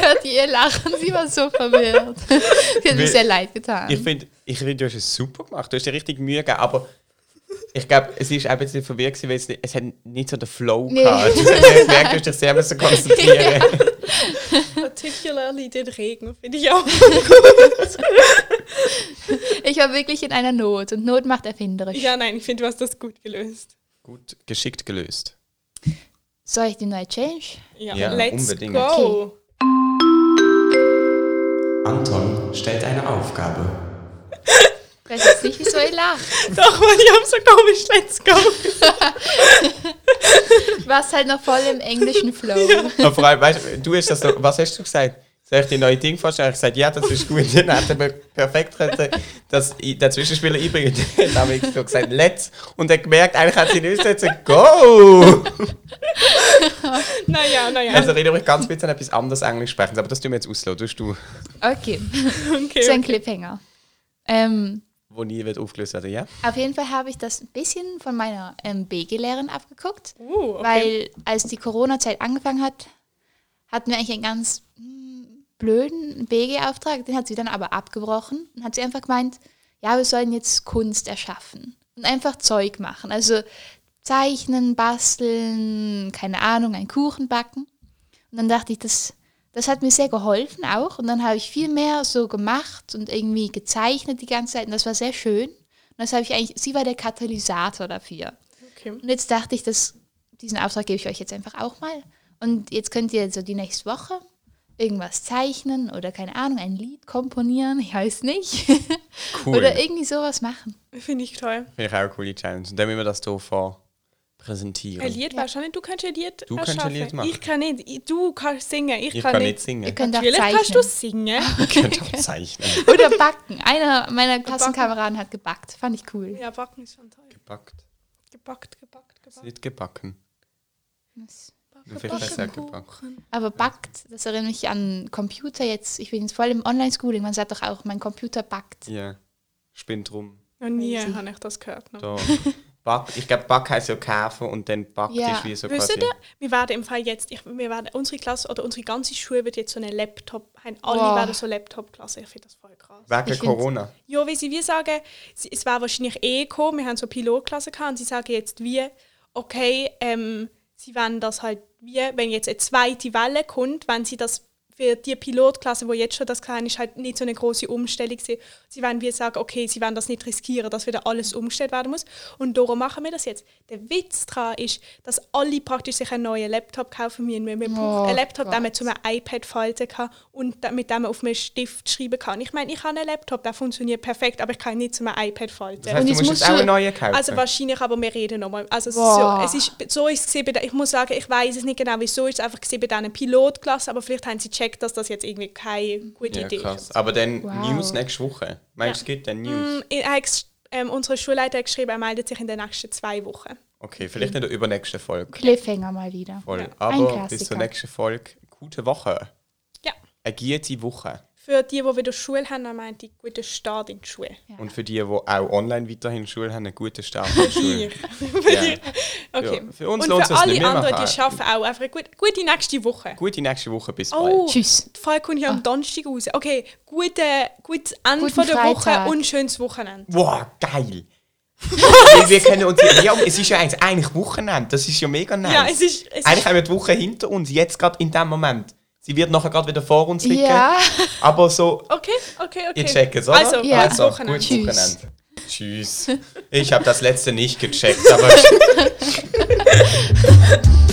Hört ihr Lachen? Sie war so verwirrt. Sie hat mir sehr leid getan. Ich finde, ich find, du hast es super gemacht. Du hast dir richtig Mühe gegeben, aber ich glaube, es ist ein bisschen verwirrt, gewesen, weil es, nicht, es hat nicht so den Flow Nee. gehabt. Du hast gemerkt, du hast dich sehr müssen konzentrieren. Particularly den Regen, finde ich auch. Ich war wirklich in einer Not und Not macht erfinderisch. Ja, nein, ich finde, du hast das gut gelöst. Gut, geschickt gelöst. Soll ich die neue Challenge? Ja, Ja, let's unbedingt. go. Anton stellt eine Aufgabe. Ich weiß jetzt nicht, wieso ihr lacht. Doch, weil ich habe so komisch, let's go. Du warst halt noch voll im englischen Flow. Vor allem, weißt, du, du hast das so, was hast du gesagt? Soll ich dir neue Ding vorstellen? Ich habe gesagt, ja, das ist gut. Dann hat er perfekt können, dass i- der Zwischenspieler einbringen. Dann habe ich so gesagt, let's. Und er gemerkt, eigentlich hat sie nicht gesagt, go! Naja, naja. Also erinnere mich ganz bisschen an etwas anderes Englisch sprechen, aber das tun wir jetzt auslösen. Das du, Okay, okay, so ein. Cliffhanger. Ähm, wo nie wird aufgelöst werden, ja? auf jeden Fall habe ich das ein bisschen von meiner ähm, BG-Lehrerin abgeguckt. Uh, okay. Weil als die Corona-Zeit angefangen hat, hatten wir eigentlich einen ganz blöden BG-Auftrag. Den hat sie dann aber abgebrochen und hat sie einfach gemeint, ja, wir sollen jetzt Kunst erschaffen und einfach Zeug machen. Also zeichnen, basteln, keine Ahnung, einen Kuchen backen. Und dann dachte ich, das, das hat mir sehr geholfen auch. Und dann habe ich viel mehr so gemacht und irgendwie gezeichnet die ganze Zeit. Und das war sehr schön. Und das habe ich eigentlich, sie war der Katalysator dafür. okay. Und jetzt dachte ich, dass diesen Auftrag gebe ich euch jetzt einfach auch mal. Und jetzt könnt ihr so die nächste Woche irgendwas zeichnen oder keine Ahnung, ein Lied komponieren, ich weiß nicht. Cool. oder irgendwie sowas machen. Finde ich toll. Finde ich auch eine coole Challenge. Und dann müssen wir das hier vor präsentieren. Ein Lied du nicht, du kannst ein Lied Du kannst ein. Lied machen. Ich kann nicht. Ich- Du kannst singen, ich, Ich kann, kann nicht. singen. Ihr könnt auch Natürlich zeichnen. kannst du singen. Ich könnte auch zeichnen. Oder backen. Einer meiner Klassenkameraden hat gebackt. Fand ich cool. ja, backen ist schon toll. Gebackt. Gebackt, gebackt, gebackt. Nicht gebacken. Backen, Heißt er. Aber backt, das erinnert mich an Computer jetzt. Ich bin jetzt voll im Online-Schooling. Man sagt doch auch, mein Computer backt. Ja. Spinnt rum. Noch nie habe ich das gehört. noch. Da. Back, ich glaube, Back heisst ja kaufen und dann Back Ja. ist wie so Wisst quasi. ihr, wir werden im Fall jetzt, ich, wir werden, unsere Klasse oder unsere ganze Schule wird jetzt so eine Laptop, haben alle Wow. werden so Laptop-Klasse. Ich finde das voll krass. Wegen Ich Corona. Ja, wie sie wie sagen, sie- es wäre wahrscheinlich eh gekommen, wir haben so Pilotklasse gehabt und sie sagen jetzt wie, okay, ähm, sie wollen das halt wie, wenn jetzt eine zweite Welle kommt, wenn sie das für die Pilotklasse, wo jetzt schon das kleine ist, halt nicht so eine große Umstellung sind. Sie wollen wie sagen, okay, sie wollen das nicht riskieren, dass wieder alles umgestellt werden muss. Und darum machen wir das jetzt. Der Witz daran ist, dass alle praktisch sich einen neuen Laptop kaufen müssen. Wir brauchen Oh einen Laptop, den man Gott. zu einem iPad falten kann und mit dem man auf einem Stift schreiben kann. Ich meine, ich habe einen Laptop, der funktioniert perfekt, aber ich kann ihn nicht zu einem iPad falten. Das heißt, Und du musst jetzt auch einen neuen kaufen. Also wahrscheinlich, aber wir reden nochmal. Also so, es ist, so ist es gewesen der- ich muss sagen, ich weiß es nicht genau, wieso ist es einfach gewesen bei diesen Pilotklasse, aber vielleicht haben sie gecheckt, dass das jetzt irgendwie keine gute ja, Idee krass. ist. Aber dann Wow. News nächste Woche. Meinst du, es gibt dann News? Mm, er ähm, unsere Schulleiter hat geschrieben, er meldet sich in den nächsten zwei Wochen. Okay, vielleicht nicht in der übernächsten Folge. Cliffhanger mal wieder. Voll. Ja. Aber bis zur nächsten Folge. Gute Woche. Ja. Eine gute Woche. Für die, die wieder Schule haben, er meint die guten Start in die Schule. Und für die, die auch online weiterhin Schule haben, einen guten Start in die Schule. Für Ja. okay. Ja, für uns Und lohnt für es alle anderen, die arbeiten auch einfach eine gute, gute nächste Woche. Gute nächste Woche. Bis Oh, bald. Tschüss. die Folge kommt ja am Donnerstag raus. Okay, gute, gutes Ende Guten von der Freitag. Woche und schönes Wochenende. Wow, geil! Weil wir können uns ja, es ist ja eigentlich, eigentlich Wochenende, das ist ja mega nice. Ja, es ist, es eigentlich ist haben wir die Woche hinter uns, jetzt gerade in dem Moment. Sie wird nachher gerade wieder vor uns liegen. Ja. Aber so, okay, okay, okay. ihr checkt es, oder? Also, Ja. gutes Wochenende. gutes Tschüss. Wochenende. Tschüss. Ich habe das letzte nicht gecheckt, aber